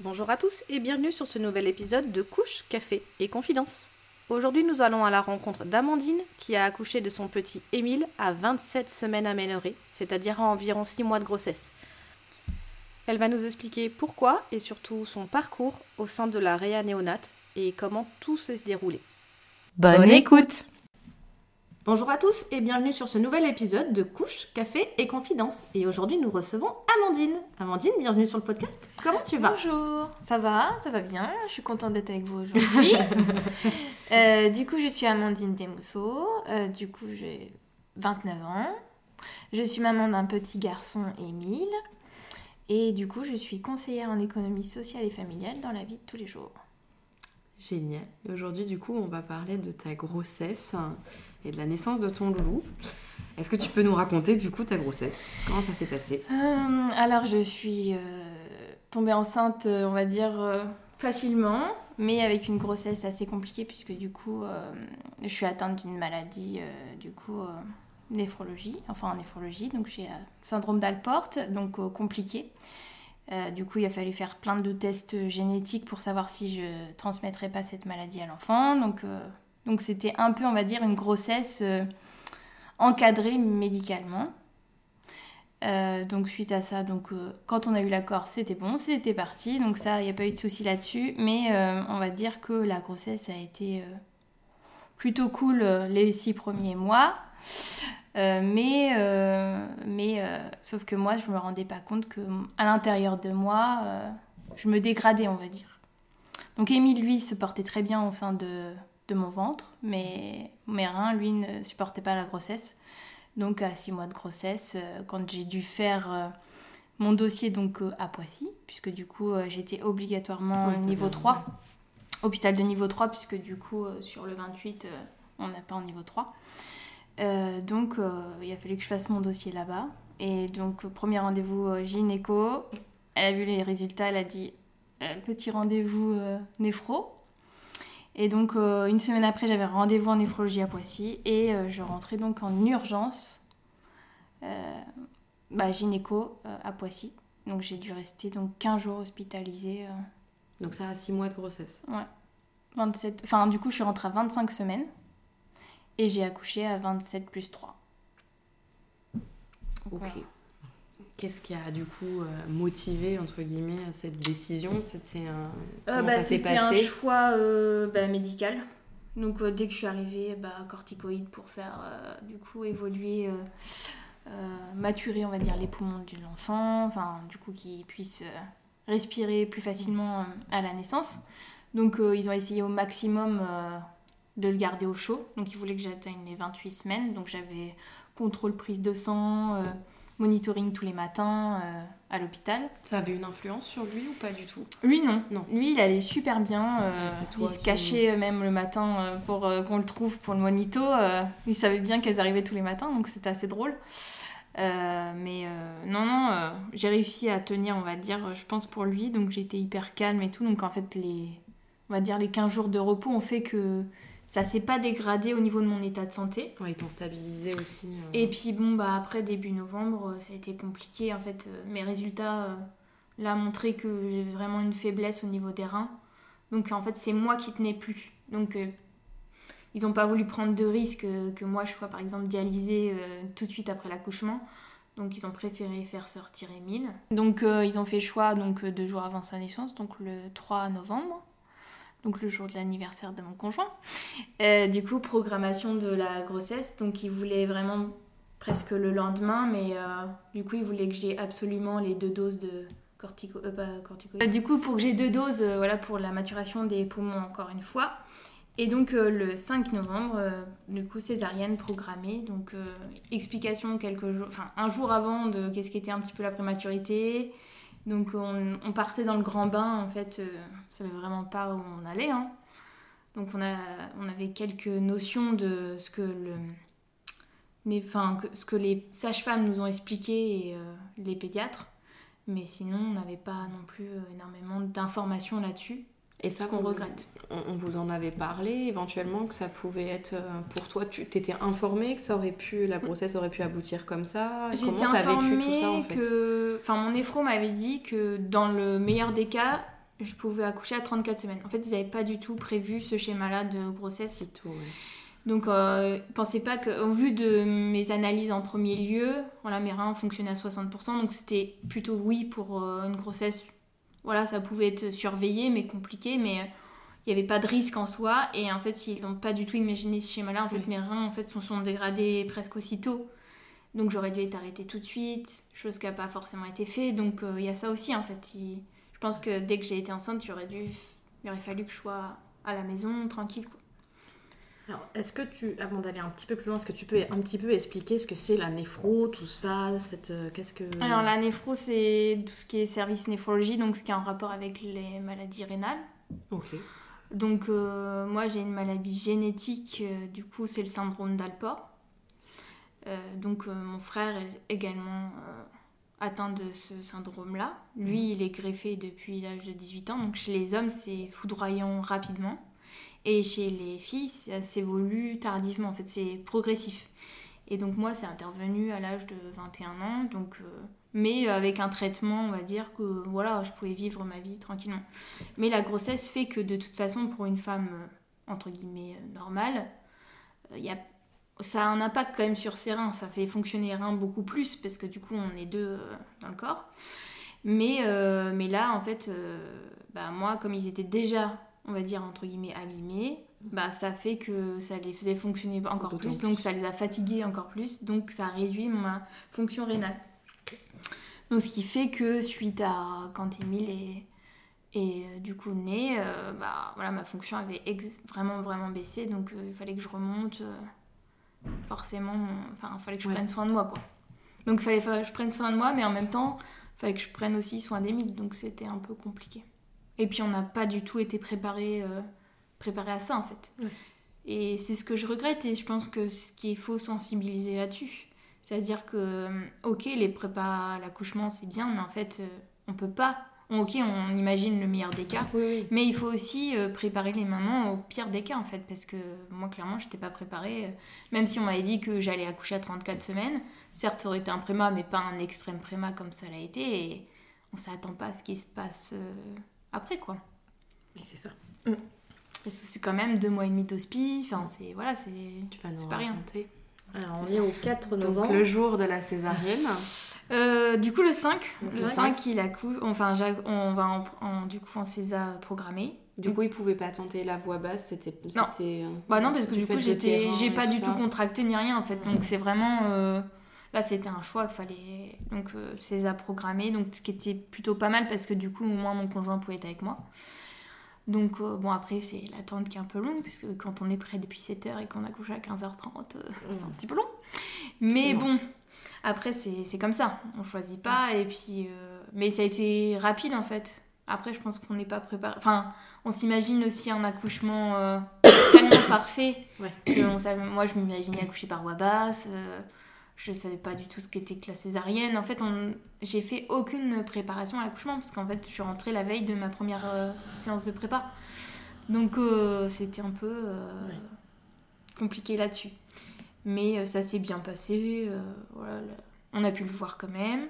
Bonjour à tous et bienvenue sur ce nouvel épisode de Couche, Café et Confidence. Aujourd'hui, nous allons à la rencontre d'Amandine qui a accouché de son petit Émile à 27 semaines améliorées, c'est-à-dire à environ 6 mois de grossesse. Elle va nous expliquer pourquoi et surtout son parcours au sein de la Réa néonate et comment tout s'est déroulé. Bonne, écoute Bonjour à tous et bienvenue sur ce nouvel épisode de Couche, Café et Confidence. Et aujourd'hui, nous recevons Amandine. Amandine, bienvenue sur le podcast. Comment tu vas? Bonjour, ça va, ça va bien. Je suis contente d'être avec vous aujourd'hui. Euh, du coup, je suis Amandine Desmousseaux. Euh, du coup, j'ai 29 ans. Je suis maman d'un petit garçon, Émile. Et du coup, je suis conseillère en économie sociale et familiale dans la vie de tous les jours. Génial. Aujourd'hui, du coup, on va parler de ta grossesse et de la naissance de ton loulou. Est-ce que tu peux nous raconter, du coup, ta grossesse? Comment ça s'est passé? Euh, alors, je suis euh, tombée enceinte, euh, on va dire, facilement, mais avec une grossesse assez compliquée, puisque du coup, je suis atteinte d'une maladie, du coup, néphrologie, enfin en néphrologie, donc j'ai syndrome d'Alport, donc compliqué. Du coup, il a fallu faire plein de tests génétiques pour savoir si je transmettrais pas cette maladie à l'enfant. Donc, donc c'était un peu, on va dire, une grossesse euh, encadrée médicalement. Euh, donc suite à ça, euh, quand on a eu l'accord, c'était bon, c'était parti. Donc ça, il n'y a pas eu de souci là-dessus. Mais on va dire que la grossesse a été plutôt cool les six premiers mois. Mais sauf que moi, je me rendais pas compte que à l'intérieur de moi, je me dégradais, on va dire. Donc Émile, lui, se portait très bien au sein de, de mon ventre, mais mes reins, lui, ne supportaient pas la grossesse. Donc à six mois de grossesse, euh, quand j'ai dû faire euh, mon dossier donc euh, à Poissy, puisque du coup j'étais obligatoirement niveau bien 3, hôpital de niveau 3, puisque du coup sur le 28 euh, on n'a pas en niveau 3. Euh, donc il a fallu que je fasse mon dossier là-bas. Et donc premier rendez-vous gynéco, elle a vu les résultats, elle a dit petit rendez-vous néphro. Et donc, euh, une semaine après, j'avais rendez-vous en néphrologie à Poissy et euh, je rentrais donc en urgence, euh, bah, gynéco euh, à Poissy. Donc, j'ai dû rester donc 15 jours hospitalisée. euh, Donc ça a 6 mois de grossesse. 27... Enfin, du coup, je suis rentrée à 25 semaines et j'ai accouché à 27 plus 3. Ok. Voilà. Qu'est-ce qui a du coup euh, motivé, entre guillemets, cette décision? C'était un... Euh, bah, C'était un choix euh, bah, médical. Donc dès que je suis arrivée, bah, corticoïdes pour faire du coup évoluer, euh, maturer on va dire les poumons de l'enfant, enfin du coup qu'il puisse euh, respirer plus facilement euh, à la naissance. Donc ils ont essayé au maximum de le garder au chaud. Donc ils voulaient que j'atteigne les 28 semaines. Donc j'avais contrôle prise de sang, monitoring tous les matins euh, à l'hôpital. Ça avait une influence sur lui ou pas du tout? Lui, non. Non. Lui, il allait super bien. euh, il se cachait euh, même le matin pour euh, qu'on le trouve pour le monito. il savait bien qu'elles arrivaient tous les matins, donc c'était assez drôle. Mais non, non, j'ai réussi à tenir, on va dire, je pense pour lui. Donc j'étais hyper calme et tout. Donc en fait, les, on va dire, les 15 jours de repos ont fait que ça s'est pas dégradé au niveau de mon état de santé. Ouais, ils t'ont stabilisé aussi. euh. Et puis bon, bah après début novembre, euh, ça a été compliqué. En fait, euh, mes résultats euh, là montraient que j'avais vraiment une faiblesse au niveau des reins. Donc en fait, c'est moi qui tenais plus. Donc euh, ils n'ont pas voulu prendre de risque que moi je sois par exemple dialysée tout de suite après l'accouchement. Donc ils ont préféré faire sortir Émile. Donc ils ont fait le choix donc deux jours avant sa naissance, donc le 3 novembre. Donc le jour de l'anniversaire de mon conjoint. Euh, du coup, programmation de la grossesse. Donc, il voulait vraiment presque le lendemain, mais euh, du coup, il voulait que j'ai absolument les deux doses de cortico... euh, pas corticoïdes. Euh, du coup, pour que j'ai deux doses, voilà, pour la maturation des poumons encore une fois. Et donc, le 5 novembre, du coup, césarienne programmée. Donc, explication quelques jours, enfin, un jour avant de qu'est-ce qu'était un petit peu la prématurité. Donc, on, partait dans le grand bain, en fait, euh, on savait vraiment pas où on allait, hein. Donc on, a, on avait quelques notions de ce que le les- ce que les sages-femmes nous ont expliqué et euh, les pédiatres. Mais sinon, on n'avait pas non plus euh, énormément d'informations là-dessus, Et ça, qu'on regrette. On, on vous en avait parlé éventuellement que ça pouvait être euh, pour toi, tu t'étais informée que ça aurait pu, la grossesse aurait pu aboutir comme ça? Été t'as vécu informée tout ça en fait? que... Enfin, mon néphro m'avait dit que dans le meilleur des cas, je pouvais accoucher à 34 semaines. En fait, ils n'avaient pas du tout prévu ce schéma-là de grossesse. C'est tout. ouais. Donc, euh, pensez pas que, au vu de mes analyses en premier lieu, voilà, mes reins fonctionnaient à 60%, donc c'était plutôt oui pour euh, une grossesse. Voilà, ça pouvait être surveillé, mais compliqué, mais euh, il n'y avait pas de risque en soi. Et en fait, ils n'ont pas du tout imaginé ce schéma-là. En fait, Oui. mes reins en fait, sont dégradés presque aussitôt. Donc, j'aurais dû être arrêtée tout de suite, chose qui n'a pas forcément été fait. Donc, euh, il y a ça aussi, en fait. Il- Je pense que dès que j'ai été enceinte, j'aurais dû... il aurait fallu que je sois à la maison, tranquille, quoi. Alors, est-ce que tu, avant d'aller un petit peu plus loin, est-ce que tu peux un petit peu expliquer ce que c'est la néphro, tout ça, cette, euh, qu'est-ce que... Alors la néphro, c'est tout ce qui est service néphrologie, donc ce qui est en rapport avec les maladies rénales. Ok. Donc euh, moi j'ai une maladie génétique, euh, du coup c'est le syndrome d'Alport. Euh, donc mon frère est également atteint de ce syndrome-là. Lui il est greffé depuis l'âge de 18 ans, donc chez les hommes c'est foudroyant rapidement. Et chez les filles ça s'évolue tardivement, en fait c'est progressif. Et donc moi c'est intervenu à l'âge de 21 ans, donc... euh, mais avec un traitement, on va dire que voilà, je pouvais vivre ma vie tranquillement. Mais la grossesse fait que de toute façon, pour une femme, euh, entre guillemets, euh, normale, euh, y a... ça a un impact quand même sur ses reins. Ça fait fonctionner les reins beaucoup plus, parce que du coup, on est deux dans le corps. Mais, mais là, en fait, bah, moi, comme ils étaient déjà, on va dire, entre guillemets, abîmés, bah, ça fait que ça les faisait fonctionner encore plus, plus. donc ça les a fatigués encore plus, donc ça réduit ma fonction rénale. Donc ce qui fait que suite à quand Émile est, est euh, du coup né, euh, bah, voilà, ma fonction avait ex- vraiment vraiment baissé, donc euh, il fallait que je remonte euh, forcément, enfin il fallait que je Ouais. prenne soin de moi quoi. Donc il fallait que je prenne soin de moi, mais en même temps il fallait que je prenne aussi soin d'Émile, donc c'était un peu compliqué. Et puis on n'a pas du tout été préparé, euh, préparé à ça en fait. Ouais. Et c'est ce que je regrette et je pense que ce qu'il faut sensibiliser là-dessus. C'est-à-dire que, euh, ok, les prépas à l'accouchement, c'est bien, mais en fait, euh, on peut pas. Ok, on imagine le meilleur des cas, Oui, oui. mais il faut aussi préparer les mamans au pire des cas, en fait, parce que moi, clairement, j'étais pas préparée. Même si on m'avait dit que j'allais accoucher à 34 semaines, certes, ça aurait été un préma, mais pas un extrême préma comme ça l'a été, et on s'attend pas à ce qui se passe euh, après, quoi. Et c'est ça. Parce que c'est quand même deux mois et demi d'hospice, enfin, c'est. Voilà, c'est. Tu vas nous C'est pas rien. Alors, on est au 4 Donc novembre. le jour de la césarienne. Euh, du coup, le 5, Le le 5. 5, il accouche. Enfin, j'a- on va en, en- du coup en César programmé. Du coup, il pouvait pas tenter la voix basse, c'était. Non. euh, Bah non, parce que du coup, j'étais, j'ai pas du tout contracté ni rien en fait. Donc c'est vraiment. euh, Là, c'était un choix qu'il fallait. Donc euh, César programmé. Donc ce qui était plutôt pas mal parce que du coup, au moins mon conjoint pouvait être avec moi. Donc euh, bon, après, c'est l'attente qui est un peu longue puisque quand on est prêt depuis 7h et qu'on accouche à 15h30, euh, c'est un petit peu long. Mais C'est bon, après, c'est c'est comme ça. On choisit pas. Et puis. Mais ça a été rapide en fait. Après, je pense qu'on n'est pas préparé. Enfin, on s'imagine aussi un accouchement euh, tellement parfait Ouais. que on savait- moi, je m'imaginais accoucher par voie basse. euh, je savais pas du tout ce qu'était que la césarienne. En fait, on... j'ai fait aucune préparation à l'accouchement parce qu'en fait, je suis rentrée la veille de ma première euh, séance de prépa. Donc, euh, c'était un peu euh, Ouais. compliqué là-dessus. Mais ça s'est bien passé. voilà, on a pu le voir quand même.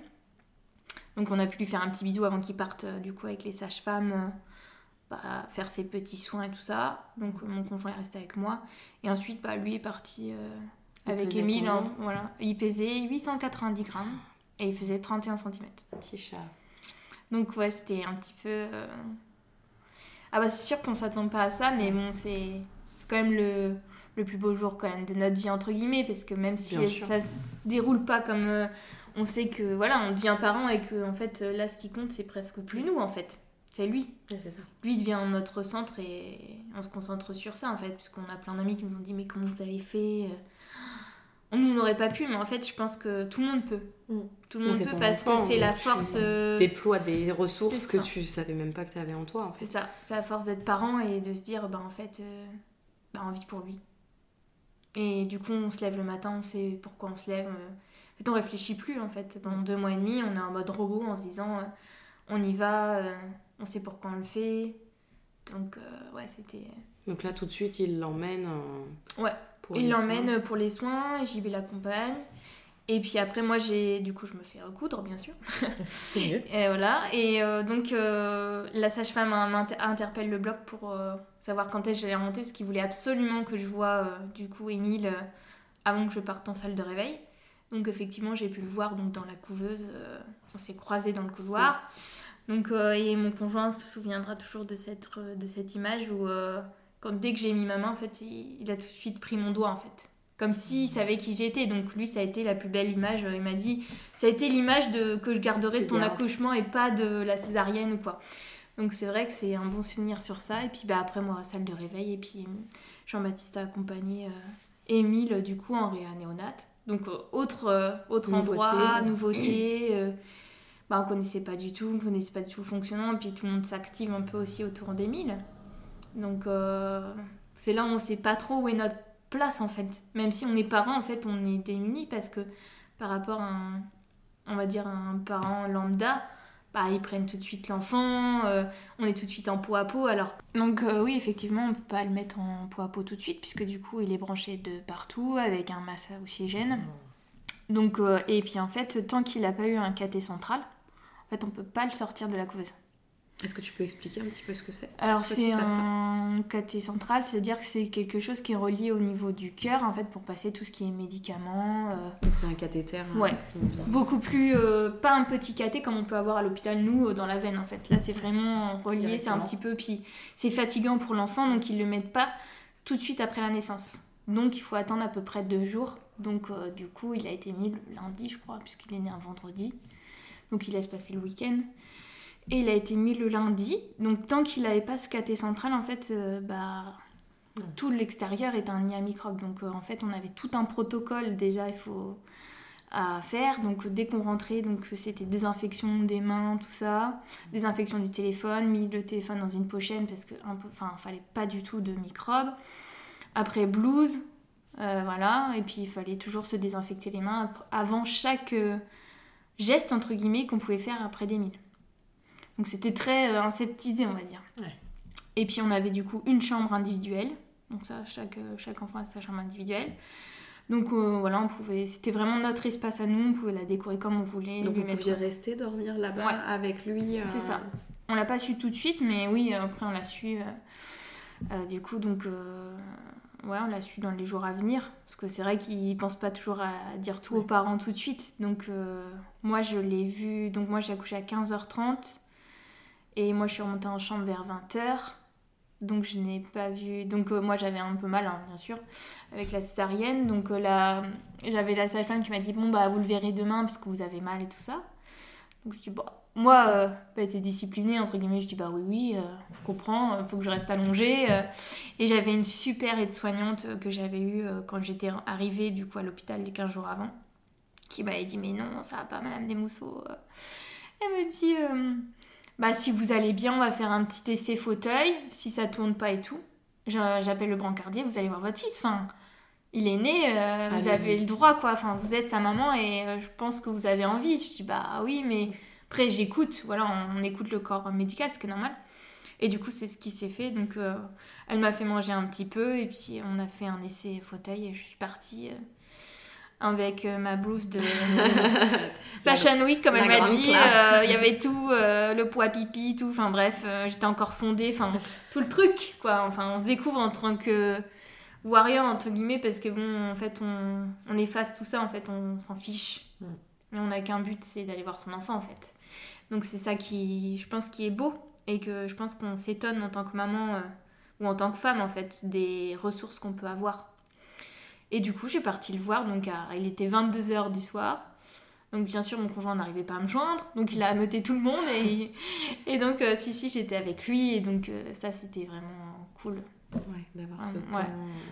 Donc on a pu lui faire un petit bisou avant qu'il parte du coup avec les sages-femmes, bah, faire ses petits soins et tout ça. Donc mon conjoint est resté avec moi. Et ensuite bah, lui est parti avec Émile. combien voilà. Il pesait 890 grammes et il faisait 31 cm. Petit chat. Donc ouais, c'était un petit peu... euh, Ah bah c'est sûr qu'on s'attend pas à ça, mais bon, c'est quand même le, le plus beau jour quand même de notre vie, entre guillemets, parce que même si sûr. ça se déroule pas comme... euh, on sait que, voilà, on devient parent et que, en fait, euh, là, ce qui compte, c'est presque plus nous, en fait. C'est lui. Ouais, c'est ça. Lui devient notre centre et on se concentre sur ça, en fait, puisqu'on a plein d'amis qui nous ont dit, mais comment vous avez fait on n'aurait pas pu, mais en fait, je pense que tout le monde peut. Mm. Tout le monde peut parce que c'est la donc tu force. euh, Déploie des ressources que tu savais même pas que tu avais en toi. En fait. C'est ça, c'est à force d'être parent et de se dire, bah en fait, euh, bah, on vit pour lui. Et du coup, on se lève le matin, on sait pourquoi on se lève. euh. En fait, on réfléchit plus en fait. Pendant deux mois et demi, on est en mode robot en se disant, euh, on y va, euh, on sait pourquoi on le fait. Donc, euh, ouais, c'était. Donc là, tout de suite, il l'emmène. euh, Ouais. Pour Il l'emmène pour les soins, JB l'accompagne. Et puis après, moi, j'ai, du coup, je me fais recoudre, bien sûr. C'est mieux. Et voilà. Et euh, donc, euh, la sage-femme interpelle le bloc pour euh, savoir quand est-ce que j'allais remonter, parce qu'il voulait absolument que je voie, euh, du coup, Émile avant que je parte en salle de réveil. Donc, effectivement, j'ai pu le voir donc, dans la couveuse. on s'est croisés dans le couloir. Donc, et mon conjoint se souviendra toujours de cette, de cette image où, quand, dès que j'ai mis ma main, en fait, il, il a tout de suite pris mon doigt, en fait. Comme s'il savait qui j'étais. Donc, lui, ça a été la plus belle image. Il m'a dit ça a été l'image de que je garderai de ton accouchement et pas de la césarienne ou quoi. Donc c'est vrai que c'est un bon souvenir sur ça. Et puis bah, après moi, salle de réveil. Et puis Jean-Baptiste a accompagné euh, Émile du coup en réa néonate. Donc euh, autre, euh, autre Nouveauté. endroit, nouveauté. euh, bah, on connaissait pas du tout, on connaissait pas du tout le fonctionnement. Et puis tout le monde s'active un peu aussi autour d'Émile. Donc euh, c'est là où on sait pas trop où est notre place en fait. Même si on est parents, en fait, on est démunis parce que par rapport à un, on va dire un parent lambda, bah, ils prennent tout de suite l'enfant, euh, on est tout de suite en peau à peau. Alors... Donc euh, oui, effectivement, on peut pas le mettre en peau à peau tout de suite puisque du coup, il est branché de partout avec un massa oxygène. Donc, et puis en fait, tant qu'il n'a pas eu un cathé central, en fait, on peut pas le sortir de la couveuse. Est-ce que tu peux expliquer un petit peu ce que c'est? Alors c'est un cathé central, c'est-à-dire que c'est quelque chose qui est relié au niveau du cœur en fait pour passer tout ce qui est médicaments. euh, Donc c'est un cathéter. hein, Ouais. beaucoup plus euh, pas un petit cathé comme on peut avoir à l'hôpital nous euh, dans la veine en fait. Là c'est vraiment relié, c'est un petit peu puis c'est fatigant pour l'enfant donc ils le mettent pas tout de suite après la naissance. Donc il faut attendre à peu près deux jours. Donc euh, du coup il a été mis le lundi je crois puisqu'il est né un vendredi. Donc il laisse passer le week-end. Et il a été mis le lundi. Donc tant qu'il n'avait pas ce cathé central en fait euh, bah tout l'extérieur est un nid à microbes. Donc euh, en fait on avait tout un protocole déjà il faut à faire. Donc dès qu'on rentrait, donc c'était désinfection des mains, tout ça, désinfection du téléphone, mis le téléphone dans une pochette parce peu, enfin, fallait pas du tout de microbes. Après blouse, euh, voilà, et puis il fallait toujours se désinfecter les mains avant chaque euh, geste entre guillemets qu'on pouvait faire après des milles. Donc c'était très euh, inseptisé, on va dire. Ouais. Et puis on avait du coup une chambre individuelle. Donc ça, chaque, euh, chaque enfant a sa chambre individuelle. Donc euh, voilà, on pouvait, c'était vraiment notre espace à nous, on pouvait la décorer comme on voulait. Donc vous mettre- pouviez rester dormir là-bas Ouais. avec lui. euh, C'est ça. On l'a pas su tout de suite, mais oui, après on l'a su. euh, euh, du coup, donc, euh, ouais, on l'a su dans les jours à venir. Parce que c'est vrai qu'ils pensent pas toujours à dire tout aux parents tout de suite. Donc, euh, moi, je l'ai vu. Donc, moi, j'ai accouché à 15h30. Et moi, je suis remontée en chambre vers 20h. Donc, je n'ai pas vu. Donc, euh, moi, j'avais un peu mal, hein, bien sûr, avec la césarienne. Donc, euh, j'avais la sage-femme qui m'a dit Bon, bah, vous le verrez demain parce que vous avez mal et tout ça. Donc, je dis Bon, moi, euh, été disciplinée, entre guillemets, je dis bah oui, oui, euh, je comprends, il faut que je reste allongée. euh. et j'avais une super aide-soignante euh, que j'avais eue euh, quand j'étais arrivée du coup à l'hôpital les 15 jours avant, qui m'avait dit mais non, ça va pas, Madame Desmousseaux. euh. Elle me dit euh, bah si vous allez bien, on va faire un petit essai fauteuil, si ça tourne pas et tout. J'appelle le brancardier, vous allez voir votre fils. Enfin, il est né, euh, vous avez le droit quoi. Enfin, vous êtes sa maman et euh, je pense que vous avez envie. Je dis bah oui, mais après, j'écoute, voilà, on, on écoute le corps médical, ce qui est normal. Et du coup, c'est ce qui s'est fait. Donc, euh, elle m'a fait manger un petit peu, et puis on a fait un essai fauteuil, et je suis partie avec euh, ma blouse de Fashion Week, comme elle m'a dit. Euh, Il y avait tout, euh, le poids pipi, tout. Enfin bref, j'étais encore sondée, enfin tout le truc, quoi. Enfin, on se découvre en tant que warrior, entre guillemets, parce que bon, en fait, on, on efface tout ça, en fait, on s'en fiche. Mm. Et on n'a qu'un but, c'est d'aller voir son enfant, en fait. Donc c'est ça qui, je pense, qui est beau et que je pense qu'on s'étonne en tant que maman euh, ou en tant que femme, en fait, des ressources qu'on peut avoir. Et du coup, j'ai parti le voir, donc à- il était 22h du soir. Donc bien sûr, mon conjoint n'arrivait pas à me joindre, donc il a ameuté tout le monde et, et donc euh, si si, j'étais avec lui et donc euh, ça c'était vraiment cool. Ouais, d'avoir ce Ouais. temps.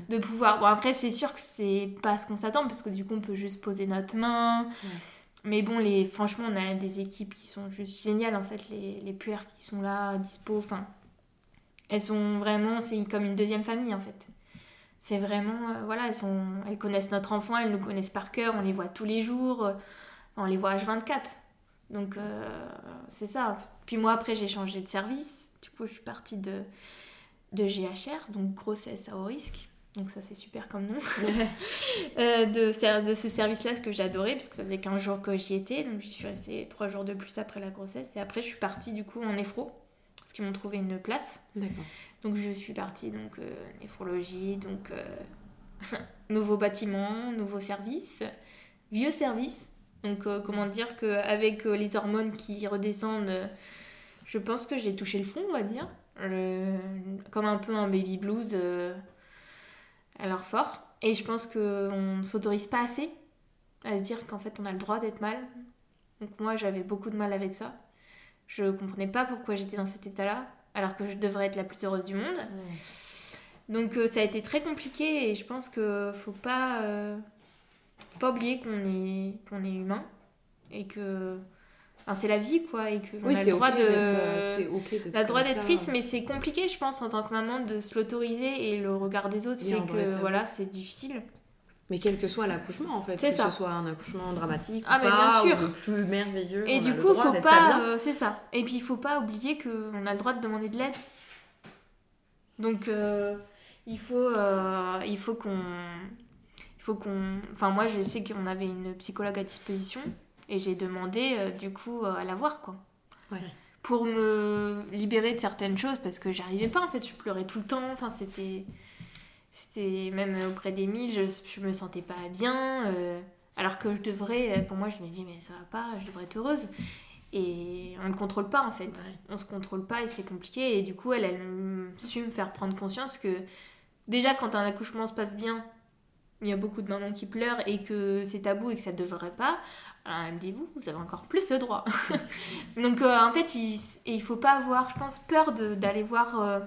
De pouvoir. Bon, après, c'est sûr que c'est pas ce qu'on s'attend parce que du coup, on peut juste poser notre main. Mais bon, les, franchement, on a des équipes qui sont juste géniales en fait. Les, les puères qui sont là, dispo. Enfin, elles sont vraiment. C'est comme une deuxième famille en fait. C'est vraiment. euh, voilà, elles, sont, elles connaissent notre enfant, elles nous connaissent par cœur, on les voit tous les jours. euh, on les voit H24. Donc, euh, c'est ça. Puis moi, après, j'ai changé de service. Du coup, je suis partie de, de GHR, donc grossesse à haut risque. Donc ça c'est super comme nom. Euh, de, de ce service-là, ce que j'adorais, puisque ça faisait 15 jours que j'y étais. Donc j'y suis restée 3 jours de plus après la grossesse. Et après je suis partie du coup en néphro, parce qu'ils m'ont trouvé une place. D'accord. Donc je suis partie donc euh, néphrologie, donc euh, nouveau bâtiment, nouveau service, vieux service. Donc euh, comment dire qu'avec les hormones qui redescendent, euh, je pense que j'ai touché le fond, on va dire. Comme un peu un baby blues euh, leur fort. Et je pense qu'on ne s'autorise pas assez à se dire qu'en fait on a le droit d'être mal. Donc moi j'avais beaucoup de mal avec ça. Je comprenais pas pourquoi j'étais dans cet état-là, alors que je devrais être la plus heureuse du monde. Donc euh, ça a été très compliqué et je pense que faut pas, euh, faut pas oublier qu'on est, qu'on est humain et que enfin, c'est la vie quoi et qu'on Oui, a c'est le droit de d'être, euh, on a le droit d'être triste, mais c'est compliqué, je pense, en tant que maman, de se l'autoriser et le regard des autres a fait que voilà, c'est difficile. Mais quel que soit l'accouchement en fait, C'est que ça. ce soit un accouchement dramatique Ah, ou mais pas, bien sûr. ou le plus merveilleux. Et on du a le coup, droit faut d'être pas. bien. euh, c'est ça. Et puis, il faut pas oublier qu'on a le droit de demander de l'aide. Donc, euh, il faut, euh, il faut qu'on. Il faut qu'on. Enfin, moi, je sais qu'on avait une psychologue à disposition et j'ai demandé, euh, du coup, euh, à la voir, quoi. Ouais. Pour me libérer de certaines choses parce que j'arrivais pas, en fait. Je pleurais tout le temps. Enfin, c'était. C'était même auprès d'Emile, je, je me sentais pas bien. euh, alors que je devrais, pour moi, je me dis, mais ça va pas, je devrais être heureuse. Et on ne contrôle pas en fait. Ouais. On se contrôle pas et c'est compliqué. Et du coup, elle, elle a su me faire prendre conscience que déjà, quand un accouchement se passe bien, il y a beaucoup de mamans qui pleurent et que c'est tabou et que ça ne devrait pas. Alors elle me dit, vous, vous avez encore plus de droits. Donc euh, en fait, il, et il faut pas avoir, je pense, peur d'aller voir. euh,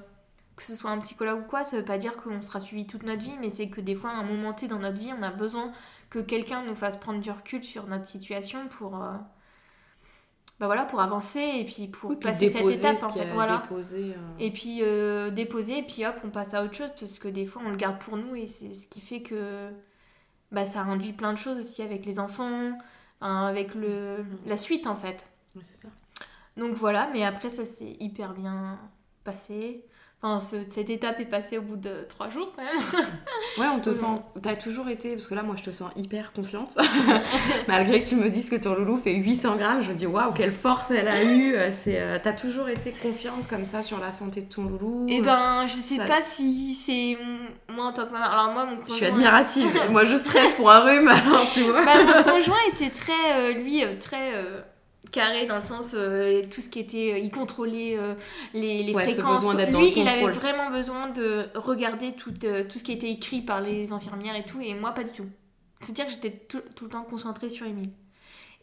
que ce soit un psychologue ou quoi, ça veut pas dire qu'on sera suivi toute notre vie, mais c'est que des fois, à un moment T dans notre vie, on a besoin que quelqu'un nous fasse prendre du recul sur notre situation pour, euh, bah voilà, pour avancer et puis pour Oui, puis passer cette étape ce en fait. Voilà. déposer, euh, Et puis euh, déposer, et puis hop, on passe à autre chose parce que des fois on le garde pour nous et c'est ce qui fait que bah, ça induit plein de choses aussi avec les enfants, hein, avec le, la suite en fait. ouais, c'est ça. Donc voilà, mais après ça s'est hyper bien passé. Enfin, ce- cette étape est passée au bout de trois jours quand même. Ouais, on te Oui. sent. T'as toujours été. Parce que là, moi, je te sens hyper confiante. Malgré que tu me dises que ton loulou fait 800 grammes, je me dis waouh, quelle force elle a eue. Euh, C'est, euh, T'as toujours été confiante comme ça sur la santé de ton loulou. Et ben, je sais Ça- pas si c'est moi en tant que maman. Alors moi, mon Je conjoint. suis admirative. moi, je stresse pour un rhume, alors tu vois. Bah, mon conjoint était très, euh, lui, euh, très euh, carré dans le sens, euh, tout ce qui était, euh, il contrôlait euh, les, les Ouais, fréquences. lui, il avait vraiment besoin de regarder tout, euh, tout ce qui était écrit par les infirmières et tout, et moi pas du tout. C'est-à-dire que j'étais tout, tout le temps concentrée sur Émile.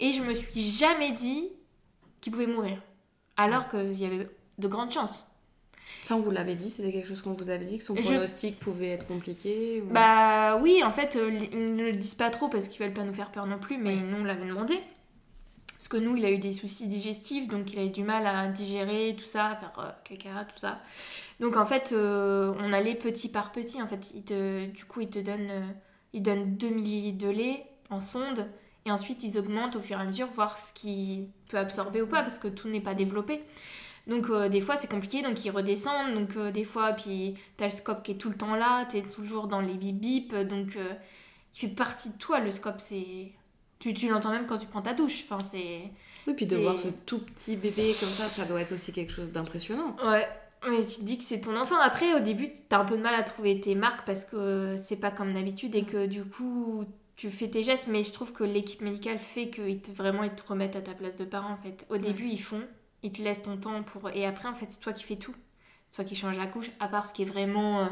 Et je me suis jamais dit qu'il pouvait mourir. Alors qu'il y avait de grandes chances. Ça, on vous l'avait dit, c'était quelque chose qu'on vous avait dit, que son Je- pronostic pouvait être compliqué ou- Bah oui, en fait, euh, ils ne le disent pas trop parce qu'ils veulent pas nous faire peur non plus, mais nous on l'avait demandé. Parce que nous, il a eu des soucis digestifs, donc il a eu du mal à digérer tout ça, à faire euh, caca, tout ça. Donc en fait, euh, on allait petit par petit. En fait, il du coup, ils te donnent, euh, ils donnent 2 millilitres de lait en sonde, et ensuite ils augmentent au fur et à mesure, voir ce qu'il peut absorber ou pas, parce que tout n'est pas développé. Donc des fois c'est compliqué, donc ils redescendent, donc des fois, puis t'as le scope qui est tout le temps là, t'es toujours dans les bip bip, donc il fait partie de toi le scope, c'est... Tu, tu l'entends même quand tu prends ta douche, enfin c'est... Oui, puis de voir ce tout petit bébé comme ça, ça doit être aussi quelque chose d'impressionnant. Ouais, mais tu te dis que c'est ton enfant. Après, au début, t'as un peu de mal à trouver tes marques parce que c'est pas comme d'habitude et que du coup, tu fais tes gestes. Mais je trouve que l'équipe médicale fait qu'ils te, vraiment ils te remettent à ta place de parent en fait. Au début, ils font, ils te laissent ton temps pour. Et après, en fait, c'est toi qui fais tout. C'est toi qui change la couche, à part ce qui est vraiment. euh,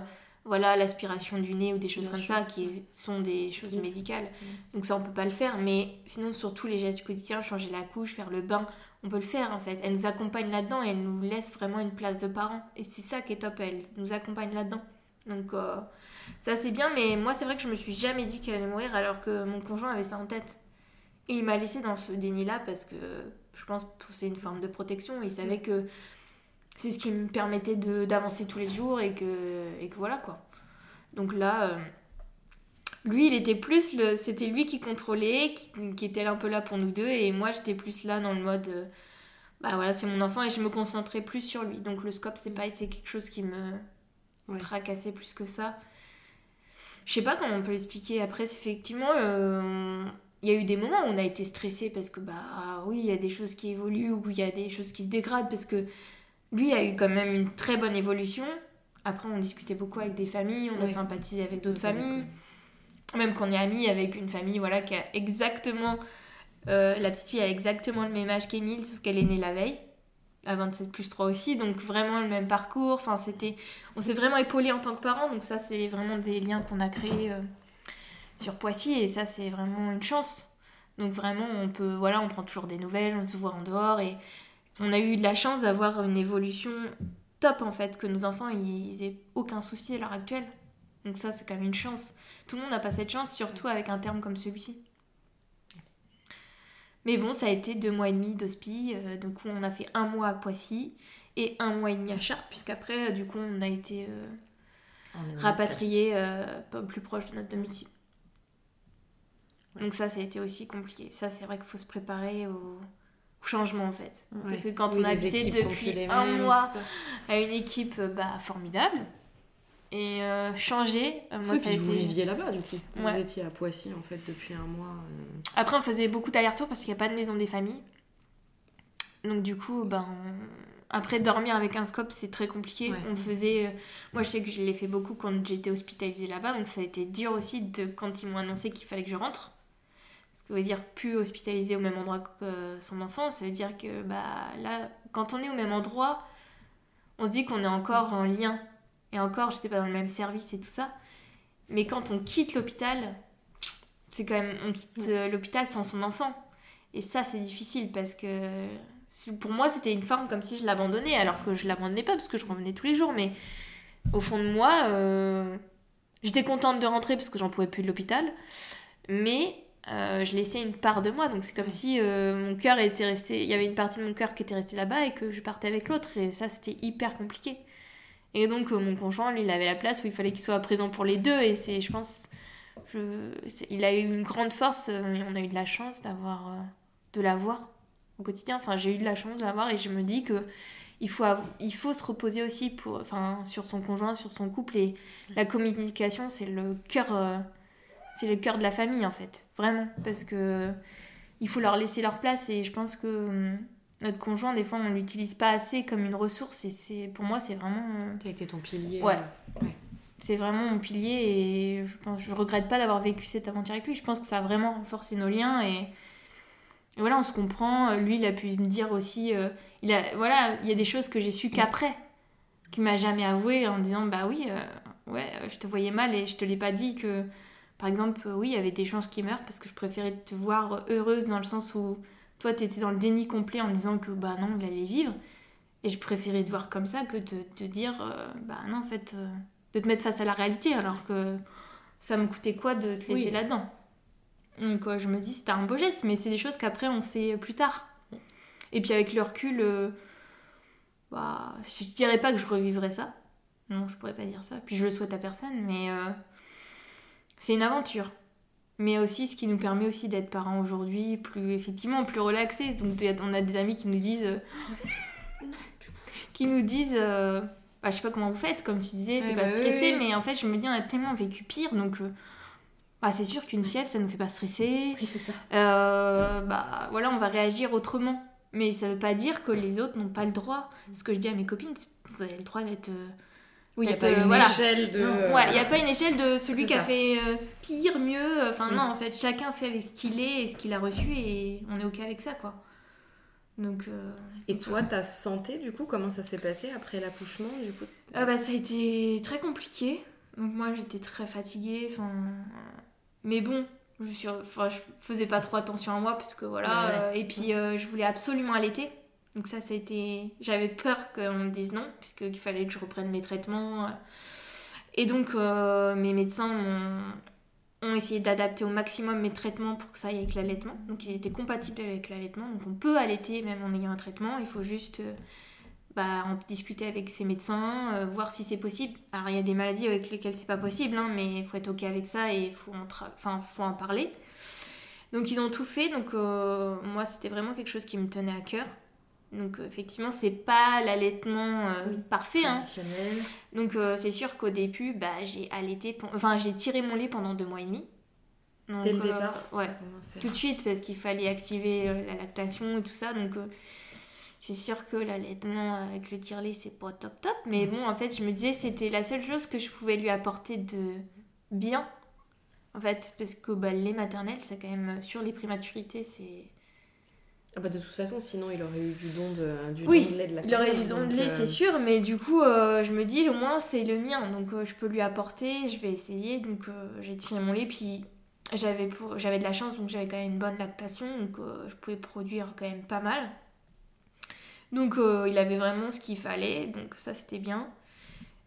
voilà l'aspiration du nez ou des choses Bien comme sûr. ça qui sont des choses médicales. Donc ça on peut pas le faire, mais sinon sur tous les gestes quotidiens, changer la couche, faire le bain, on peut le faire en fait. Elle nous accompagne là-dedans et elle nous laisse vraiment une place de parents. Et c'est ça qui est top, elle nous accompagne là-dedans. Donc euh, ça c'est bien, mais moi c'est vrai que je me suis jamais dit qu'elle allait mourir alors que mon conjoint avait ça en tête. Et il m'a laissé dans ce déni-là parce que je pense que c'est une forme de protection. Il savait que c'est ce qui me permettait de- d'avancer tous les jours et que, et que voilà quoi. Donc là, euh, lui il était plus, le, c'était lui qui contrôlait, qui, qui était un peu là pour nous deux et moi j'étais plus là dans le mode, euh, bah voilà c'est mon enfant et je me concentrais plus sur lui. Donc le scope c'est pas été quelque chose qui me Ouais. tracassait plus que ça. Je sais pas comment on peut l'expliquer. Après, effectivement, euh, il y a eu des moments où on a été stressé parce que, bah oui, il y a des choses qui évoluent ou il y a des choses qui se dégradent parce que lui a eu quand même une très bonne évolution. Après, on discutait beaucoup avec des familles, on a Oui. sympathisé avec d'autres familles. Même qu'on est amis avec une famille voilà, qui a exactement. euh, la petite fille a exactement le même âge qu'Emile, sauf qu'elle est née la veille. À 27 plus 3 aussi, donc vraiment le même parcours. Enfin, c'était on s'est vraiment épaulé en tant que parents, donc ça c'est vraiment des liens qu'on a créés euh, sur Poissy et ça c'est vraiment une chance. Donc vraiment on peut, voilà, on prend toujours des nouvelles, on se voit en dehors et on a eu de la chance d'avoir une évolution top en fait, que nos enfants ils aient aucun souci à l'heure actuelle. Donc ça c'est quand même une chance. Tout le monde n'a pas cette chance, surtout avec un terme comme celui-ci. Mais bon, ça a été deux mois et demi d'hospi, euh, donc on a fait un mois à Poissy et un mois et demi à Chartres, puisqu'après, euh, du coup, on a été euh, rapatriés euh, pas plus proche de notre domicile. Donc ça, ça a été aussi compliqué. Ça, c'est vrai qu'il faut se préparer au changement, en fait. Parce que quand Oui, on a habité depuis un mois à une équipe euh, bah, formidable, et euh, changer, euh, moi, ça a puis vous été... viviez là-bas du coup. Ouais. Vous étiez à Poissy en fait depuis un mois. euh. Après, on faisait beaucoup d'allers-retours parce qu'il n'y a pas de maison des familles. Donc, du coup, ben, après, dormir avec un scope, c'est très compliqué. Ouais. On faisait. euh, Moi, je sais que je l'ai fait beaucoup quand j'étais hospitalisée là-bas. Donc, ça a été dur aussi de, quand ils m'ont annoncé qu'il fallait que je rentre. Ce qui veut dire plus hospitalisé au même endroit que son enfant. Ça veut dire que bah, là, quand on est au même endroit, on se dit qu'on est encore en lien. Et encore, j'étais pas dans le même service et tout ça. Mais quand on quitte l'hôpital, c'est quand même. On quitte euh, l'hôpital sans son enfant. Et ça, c'est difficile parce que. Pour moi, c'était une forme comme si je l'abandonnais, alors que je l'abandonnais pas parce que je revenais tous les jours. Mais au fond de moi, euh, j'étais contente de rentrer parce que j'en pouvais plus de l'hôpital. Mais euh, je laissais une part de moi. Donc c'est comme si euh, mon cœur était resté. Il y avait une partie de mon cœur qui était restée là-bas et que je partais avec l'autre. Et ça, c'était hyper compliqué. Et donc, euh, mon conjoint, il avait la place où il fallait qu'il soit présent pour les deux. Et c'est, je pense, je, il a eu une grande force. et on a eu de la chance d'avoir, de l'avoir au quotidien. Enfin, j'ai eu de la chance de l'avoir et je me dis que il faut, il faut se reposer aussi pour, enfin, sur son conjoint, sur son couple. Et la communication, c'est le cœur, c'est le cœur de la famille en fait, vraiment, parce que il faut leur laisser leur place. Et je pense que hum, notre conjoint, des fois, on l'utilise pas assez comme une ressource. Et c'est, pour moi, c'est vraiment euh, T'as été ton pilier. Ouais. euh, c'est vraiment mon pilier et je pense je regrette pas d'avoir vécu cette aventure avec lui je pense que ça a vraiment renforcé nos liens et, et voilà on se comprend lui il a pu me dire aussi euh, il a voilà il y a des choses que j'ai su qu'après qu'il m'a jamais avoué en disant bah oui euh, ouais euh, je te voyais mal et je te l'ai pas dit que par exemple euh, oui il y avait des chances qu'il meure parce que je préférais te voir heureuse dans le sens où toi t'étais dans le déni complet en disant que bah non il allait vivre. Et je préférais te voir comme ça que te, te dire euh, bah non en fait euh, de te mettre face à la réalité alors que ça me coûtait quoi de te laisser Oui. là-dedans? Donc je me dis c'était un beau geste mais c'est des choses qu'après on sait plus tard. Et puis avec le recul bah, je dirais pas que je revivrais ça. Non je pourrais pas dire ça. Puis je le souhaite à personne mais c'est une aventure mais aussi ce qui nous permet aussi d'être parents aujourd'hui plus effectivement plus relaxés donc on a des amis qui nous disent euh, qui nous disent euh, bah, je sais pas comment vous faites comme tu disais t'es Ouais, pas bah oui, stressé oui. mais en fait je me dis on a tellement vécu pire donc euh, bah, c'est sûr qu'une fièvre ça nous fait pas stresser Oui, c'est ça. euh, bah voilà, on va réagir autrement. Mais ça veut pas dire que les autres n'ont pas le droit. Ce que je dis à mes copines, vous avez le droit d'être. Euh, Oui, il n'y a pas euh, une voilà. échelle de. euh, Ouais, il n'y a pas une échelle de celui qui a fait euh, pire, mieux. Enfin, Mm. non, en fait, chacun fait avec ce qu'il est et ce qu'il a reçu et on est OK avec ça, quoi. Donc, euh, Et toi, ta santé, du coup, comment ça s'est passé après l'accouchement du coup? Ah bah, ça a été très compliqué. Donc moi j'étais très fatiguée. Mais bon, je, suis, enfin, je faisais pas trop attention à moi parce que voilà. Ouais, ouais. euh, et puis euh, je voulais absolument allaiter. Donc ça, ça a été. J'avais peur qu'on me dise non, puisqu'il fallait que je reprenne mes traitements. Et donc euh, mes médecins ont essayé d'adapter au maximum mes traitements pour que ça aille avec l'allaitement. Donc ils étaient compatibles avec l'allaitement. Donc on peut allaiter même en ayant un traitement. Il faut juste euh, bah, en discuter avec ses médecins, euh, voir si c'est possible. Alors il y a des maladies avec lesquelles c'est pas possible, hein, mais il faut être ok avec ça et il faut, faut en parler. Donc ils ont tout fait, donc moi c'était vraiment quelque chose qui me tenait à cœur. Donc euh, effectivement c'est pas l'allaitement euh, Oui. parfait, hein. Donc euh, c'est sûr qu'au début bah, j'ai allaité, enfin j'ai tiré mon lait pendant deux mois et demi. Donc, Dès le euh, départ Ouais tout de suite parce qu'il fallait activer la lactation et tout ça. Donc, c'est sûr que l'allaitement avec le tire-lait, c'est pas top top. Mais bon, en fait, je me disais c'était la seule chose que je pouvais lui apporter de bien. En fait, parce que bah, le lait maternel, c'est quand même sur les prématurités, c'est. Ah bah de toute façon, sinon il aurait eu du don de, du Oui, don de lait de la Il aurait famille, du don de lait, euh, c'est sûr, mais du coup, euh, je me dis, au moins, c'est le mien, donc euh, je peux lui apporter, je vais essayer. Donc, euh, j'ai tiré mon lait, puis j'avais pour- j'avais de la chance, donc j'avais quand même une bonne lactation, donc euh, je pouvais produire quand même pas mal. Donc, euh, il avait vraiment ce qu'il fallait, donc ça, c'était bien.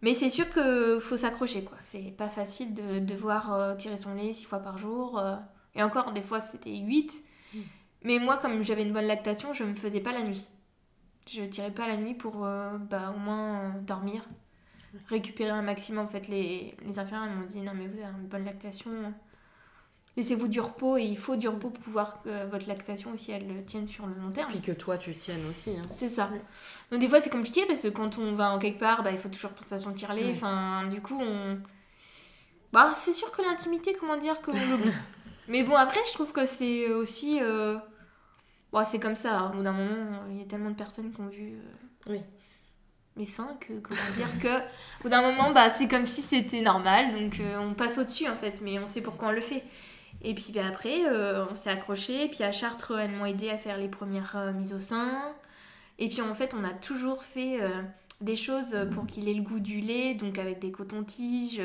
Mais c'est sûr qu'il faut s'accrocher, quoi. C'est pas facile de devoir euh, tirer son lait six fois par jour. euh, et encore, des fois, c'était 8. Mais moi, comme j'avais une bonne lactation, je me faisais pas la nuit. Je tirais pas la nuit pour euh, bah, au moins euh, dormir, récupérer un maximum. En fait, les, les infirmières m'ont dit non, mais vous avez une bonne lactation, laissez-vous du repos et il faut du repos pour pouvoir que votre lactation aussi elle tienne sur le long terme. Puis que toi tu tiennes aussi. Hein. C'est ça. Donc des fois c'est compliqué parce que quand on va en quelque part, bah, il faut toujours penser à son tire-lait. Ouais. Enfin, du coup, on... Bah, c'est sûr que l'intimité, comment dire, qu'on l'oublie. Mais bon, après, je trouve que c'est aussi... euh, bon, c'est comme ça. hein. Au bout d'un moment, il y a tellement de personnes qui ont vu... euh, Oui. Mes seins, que comment dire que... Au bout d'un moment, bah, c'est comme si c'était normal. Donc euh, on passe au-dessus, en fait. Mais on sait pourquoi on le fait. Et puis bah, après, euh, on s'est accroché. Puis à Chartres, elles m'ont aidé à faire les premières euh, mises au sein. Et puis en fait, on a toujours fait euh, des choses pour qu'il ait le goût du lait, donc avec des cotons-tiges.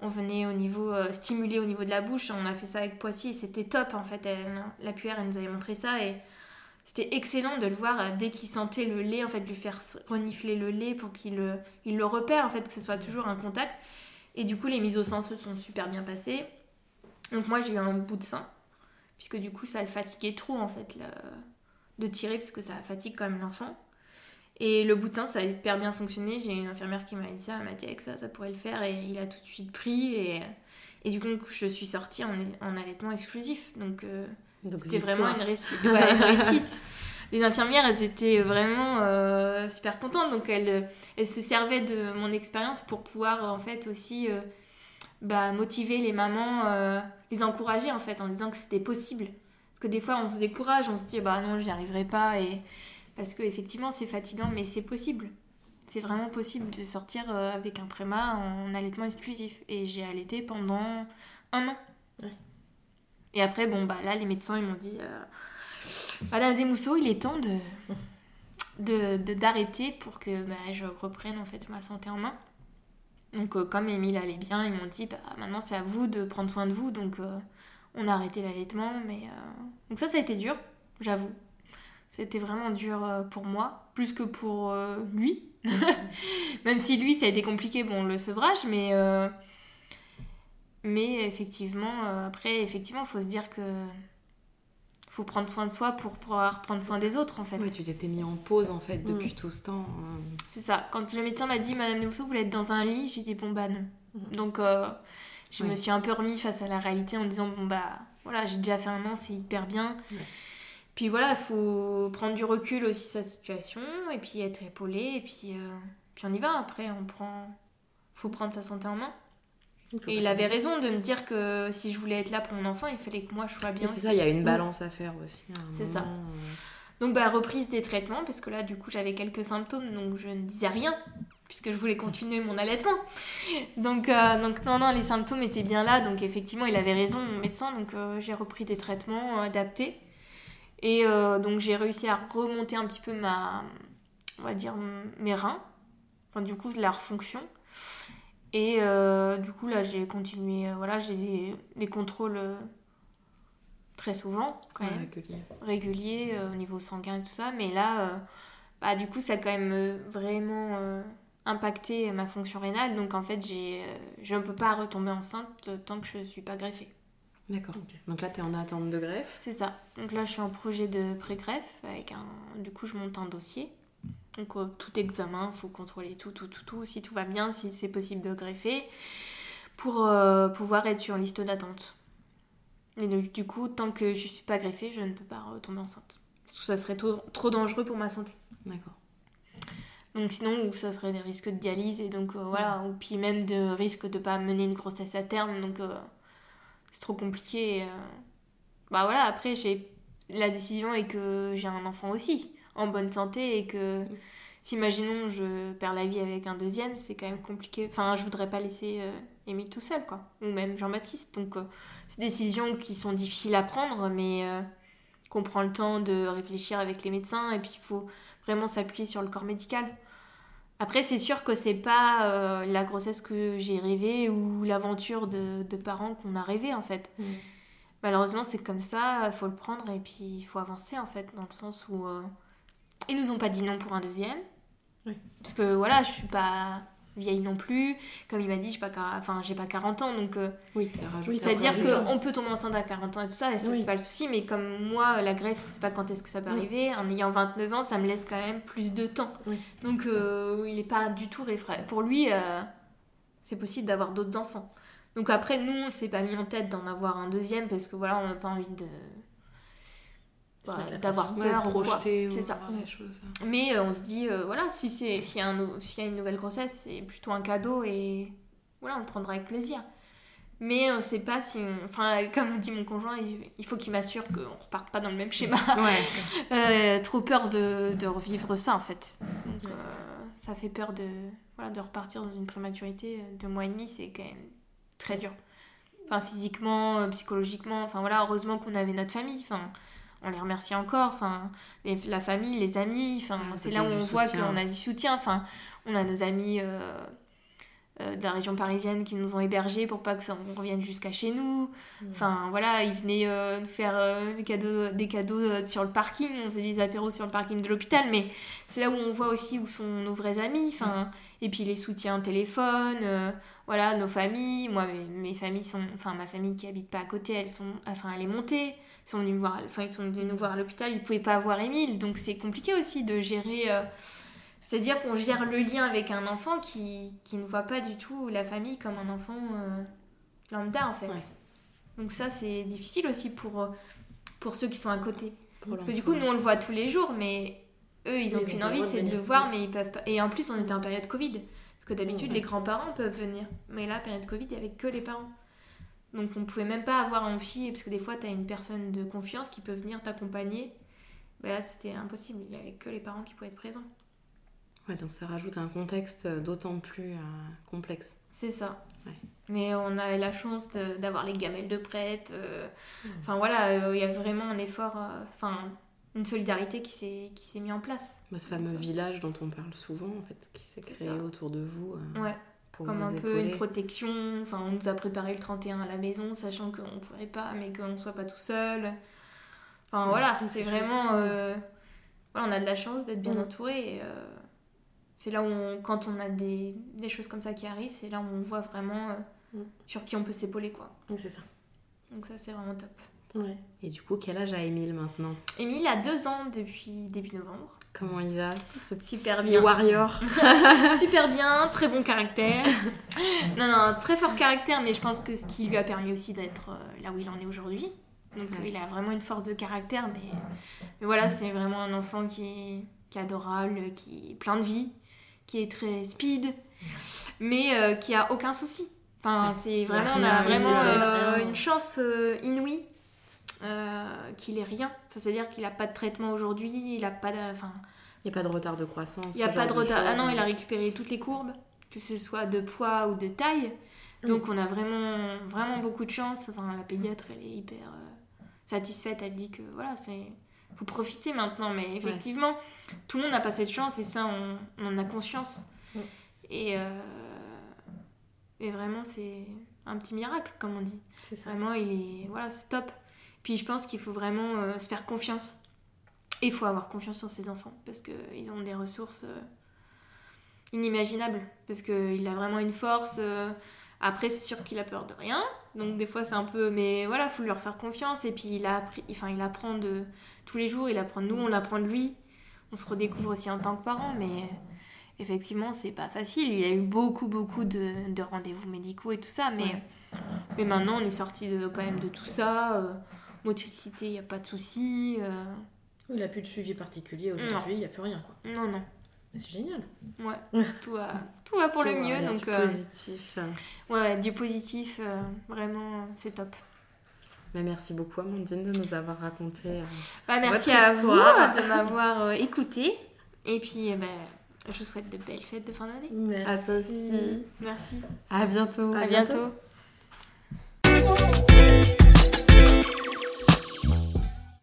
On venait au niveau euh, stimuler au niveau de la bouche. On a fait ça avec Poissy et c'était top en fait. Elle, la puère, elle nous avait montré ça et c'était excellent de le voir euh, dès qu'il sentait le lait, en fait, lui faire renifler le lait pour qu'il le, il le repère, en fait, que ce soit toujours un contact. Et du coup, les mises au sein se sont super bien passées. Donc moi, j'ai eu un bout de sein, puisque du coup, ça le fatiguait trop, en fait, de tirer, parce que ça fatigue quand même l'enfant. Et le bout de sein, ça a hyper bien fonctionné. J'ai une infirmière qui m'a dit ça, elle m'a dit que ça, ça pourrait le faire, et il a tout de suite pris. Et, et du coup, je suis sortie en, en allaitement exclusif. Donc euh, c'était vraiment une réussite. Ouais, une réussite. Les infirmières, elles étaient vraiment euh, super contentes. Donc elles, elles se servaient de mon expérience pour pouvoir, en fait, aussi euh, bah, motiver les mamans, euh, les encourager, en fait, en disant que c'était possible. Parce que des fois, on se décourage, on se dit, bah non, j'y arriverai pas. Et... Parce que effectivement, c'est fatigant, mais c'est possible. C'est vraiment possible de sortir avec un préma en allaitement exclusif. Et j'ai allaité pendant un an. Ouais. Et après, bon, bah là, les médecins, ils m'ont dit euh, Madame Desmousseaux, il est temps de d'arrêter pour que bah, je reprenne en fait ma santé en main. Donc, euh, comme Émile allait bien, ils m'ont dit bah, maintenant, c'est à vous de prendre soin de vous. Donc, euh, on a arrêté l'allaitement. Mais, Donc, ça, ça a été dur, j'avoue. C'était vraiment dur pour moi, plus que pour lui. Même si lui, ça a été compliqué, bon, le sevrage, mais. Mais effectivement, euh, après, effectivement, il faut se dire que. faut prendre soin de soi pour pouvoir prendre soin des autres, en fait. Ouais, tu t'étais mis en pause en fait depuis Mm. tout ce temps. euh. C'est ça. Quand le médecin m'a dit, Madame Nemousseau, vous voulez être dans un lit, j'ai dit, bon, bah non. Donc, euh, je me suis un peu remis face à la réalité en disant, bon, bah voilà, j'ai déjà fait un an, c'est hyper bien. Ouais. Puis voilà, il faut prendre du recul aussi sa situation, et puis être épaulé, et puis, euh, puis on y va. Après, on prend. faut prendre sa santé en main. Et il avait raison de me dire que si je voulais être là pour mon enfant, il fallait que moi je sois bien. C'est ça, il y a une balance à faire aussi. un C'est ça. euh. Donc bah reprise des traitements parce que là du coup j'avais quelques symptômes donc je ne disais rien puisque je voulais continuer mon allaitement. Donc euh, donc non non les symptômes étaient bien là donc effectivement il avait raison mon médecin donc euh, j'ai repris des traitements adaptés et euh, donc j'ai réussi à remonter un petit peu ma on va dire mes reins enfin du coup leur fonction Et euh, du coup, là, j'ai continué. euh, voilà, j'ai des, des contrôles euh, très souvent, quand même, régulier. réguliers euh, au niveau sanguin et tout ça. Mais là, bah, du coup, ça a quand même vraiment impacté ma fonction rénale. Donc, en fait, j'ai, je ne peux pas retomber enceinte tant que je ne suis pas greffée. D'accord. Donc là, tu es en attente de greffe. C'est ça. Donc là, je suis en projet de pré-greffe. Avec un... Du coup, je monte un dossier. Donc, euh, tout examen, il faut contrôler tout, tout, tout, tout. Si tout va bien, si c'est possible de greffer, pour euh, pouvoir être sur liste d'attente. Et donc, du coup, tant que je suis pas greffée, je ne peux pas retomber enceinte. Parce que ça serait trop, trop dangereux pour ma santé. D'accord. Donc sinon, ou ça serait des risques de dialyse et donc euh, voilà, ou puis même de risque de pas mener une grossesse à terme, donc euh, c'est trop compliqué. et. Bah voilà, après j'ai la décision est que j'ai un enfant aussi en bonne santé et que si imaginons je perds la vie avec un deuxième, c'est quand même compliqué. Enfin, je voudrais pas laisser euh, Émile tout seul quoi, ou même Jean-Baptiste. Donc euh, c'est des décisions qui sont difficiles à prendre, mais euh, qu'on prend le temps de réfléchir avec les médecins et puis il faut vraiment s'appuyer sur le corps médical. Après, c'est sûr que c'est pas euh, la grossesse que j'ai rêvée ou l'aventure de, de parents qu'on a rêvé en fait. Mm. Malheureusement, c'est comme ça, il faut le prendre et puis il faut avancer en fait, dans le sens où euh, ils nous ont pas dit non pour un deuxième. Oui. Parce que voilà, je suis pas vieille non plus. Comme il m'a dit, j'ai pas, enfin, j'ai pas 40 ans donc. euh, Oui, ça rajoute. Oui, c'est-à-dire qu'on peut tomber enceinte à 40 ans et tout ça, et ça, Oui. c'est pas le souci, mais comme moi, la greffe, on sait pas quand est-ce que ça peut Oui. arriver. En ayant 29 ans, ça me laisse quand même plus de temps. Oui. Donc, euh, il est pas du tout réfractaire. Pour lui, euh, c'est possible d'avoir d'autres enfants. Donc, après, nous, on s'est pas mis en tête d'en avoir un deuxième parce que voilà, on n'a pas envie de. Bah, d'avoir peur ou quoi. C'est ça. les choses. Mais euh, on se dit, euh, voilà, si c'est s'il y, a un nou- s'il y a une nouvelle grossesse, c'est plutôt un cadeau et voilà, on le prendra avec plaisir. Mais on sait pas si. on- Enfin, comme dit mon conjoint, il, faut qu'il m'assure qu'on reparte pas dans le même schéma. Ouais. Euh, trop peur de, de revivre ça en fait. Donc, Ouais, c'est euh, ça fait peur de, voilà, de repartir dans une prématurité. euh, Deux mois et demi, c'est quand même très dur. Enfin, physiquement, euh, psychologiquement. Enfin, voilà, heureusement qu'on avait notre famille. Enfin, on les remercie encore. Enfin, les- la famille, les amis. Enfin, Ouais, c'est là où on du voit soutien. qu'on a du soutien. Enfin, on a nos amis euh, euh, de la région parisienne qui nous ont hébergés pour pas que ça on revienne jusqu'à chez nous. Enfin voilà, ils venaient euh, nous faire des cadeaux, des cadeaux sur le parking, on faisait des apéros sur le parking de l'hôpital, mais c'est là où on voit aussi où sont nos vrais amis. Enfin, et puis les soutiens téléphone, voilà, nos familles. Moi, mes, mes familles sont, enfin ma famille qui habite pas à côté, elles sont, enfin elle est montée. Ils sont venus me voir, enfin ils sont venus nous voir à l'hôpital, ils pouvaient pas avoir Émile, donc c'est compliqué aussi de gérer. euh, c'est-à-dire qu'on gère le lien avec un enfant qui, qui ne voit pas du tout la famille comme un enfant euh, lambda en fait. Ouais. Donc ça c'est difficile aussi pour, pour ceux qui sont à côté. Pour Parce que du coup nous on le voit tous les jours mais eux ils Oui, ont ils ont qu'une envie c'est de le voir mais ils peuvent pas. Et en plus on était en période Covid. Parce que d'habitude Ouais. les grands-parents peuvent venir. Mais là période Covid il y avait que les parents. Donc on pouvait même pas avoir un fille parce que des fois tu as une personne de confiance qui peut venir t'accompagner. Mais là c'était impossible, il y avait que les parents qui pouvaient être présents. Ouais, donc ça rajoute un contexte d'autant plus euh, complexe. C'est ça. Ouais. Mais on a la chance d'avoir les gamelles de prête. euh, Enfin voilà, euh, il y a vraiment un effort, euh, enfin une solidarité qui s'est qui s'est mis en place. Bah, ce fameux Ça. village dont on parle souvent, en fait, qui s'est créé ça. autour de vous euh, Ouais, pour comme vous un peu une protection. Enfin, on nous a préparé le 31 à la maison, sachant qu'on ne pourrait pas, mais qu'on ne soit pas tout seul. Enfin Ouais, voilà, c'est vraiment. euh, voilà, on a de la chance d'être bien Mm. entouré. euh, c'est là où, on- quand on a des, des choses comme ça qui arrivent, c'est là où on voit vraiment euh, Mm. sur qui on peut s'épauler, quoi. C'est ça. Donc ça, c'est vraiment top. Ouais. Et du coup, quel âge a Émile maintenant? Émile a deux ans depuis début novembre. Comment il va? Ce petit Super bien. warrior Super bien, très bon caractère. non, non, très fort caractère, mais je pense que ce qui lui a permis aussi d'être euh, là où il en est aujourd'hui. Donc Ouais. il a vraiment une force de caractère, mais, mais voilà, c'est vraiment un enfant qui est, qui est adorable, qui est plein de vie, qui est très speed, mais euh, qui a aucun souci. Enfin, Ouais. c'est vraiment, on a vraiment euh, une chance euh, inouïe euh, qu'il ait rien. Enfin, C'est-à-dire qu'il n'a pas de traitement aujourd'hui, il a pas de... Enfin, Il n'y a pas de retard de croissance il n'y a pas de retard. Ah non, il a récupéré toutes les courbes, que ce soit de poids ou de taille. Donc on a vraiment, vraiment beaucoup de chance. Enfin, la pédiatre, elle est hyper euh, satisfaite. Elle dit que voilà, c'est faut profiter maintenant. Mais effectivement, tout le monde n'a pas cette chance et ça, on, on en a conscience. Et, euh, Et vraiment, c'est un petit miracle, comme on dit. C'est ça. Vraiment, il est. Voilà, c'est top. Puis je pense qu'il faut vraiment euh, se faire confiance. Et il faut avoir confiance en ses enfants parce qu'ils ont des ressources euh, inimaginables. Parce qu'il a vraiment une force. euh, Après, c'est sûr qu'il a peur de rien. Donc des fois, c'est un peu. Mais voilà, il faut leur faire confiance. Et puis il, a appris... enfin, il apprend de tous les jours. Il apprend de nous, on apprend de lui. On se redécouvre aussi en tant que parent. Mais effectivement, c'est pas facile. Il y a eu beaucoup, beaucoup de, de rendez-vous médicaux et tout ça. Mais, Ouais. mais maintenant, on est sorti de, quand même de tout ça. Motricité, il n'y a pas de souci. euh, Il n'a plus de suivi particulier aujourd'hui, il n'y a plus rien. Quoi. Non, non. Mais c'est génial. Ouais, tout va, tout va pour le mieux. a Donc, du euh, positif. ouais, du positif, euh, vraiment, c'est top. Mais merci beaucoup, Amandine, de nous avoir raconté. euh, Bah, merci Votre à histoire. vous de m'avoir euh, écouté. Et puis, eh ben, je vous souhaite de belles fêtes de fin d'année. Merci. À toi aussi. Merci. À bientôt. À bientôt.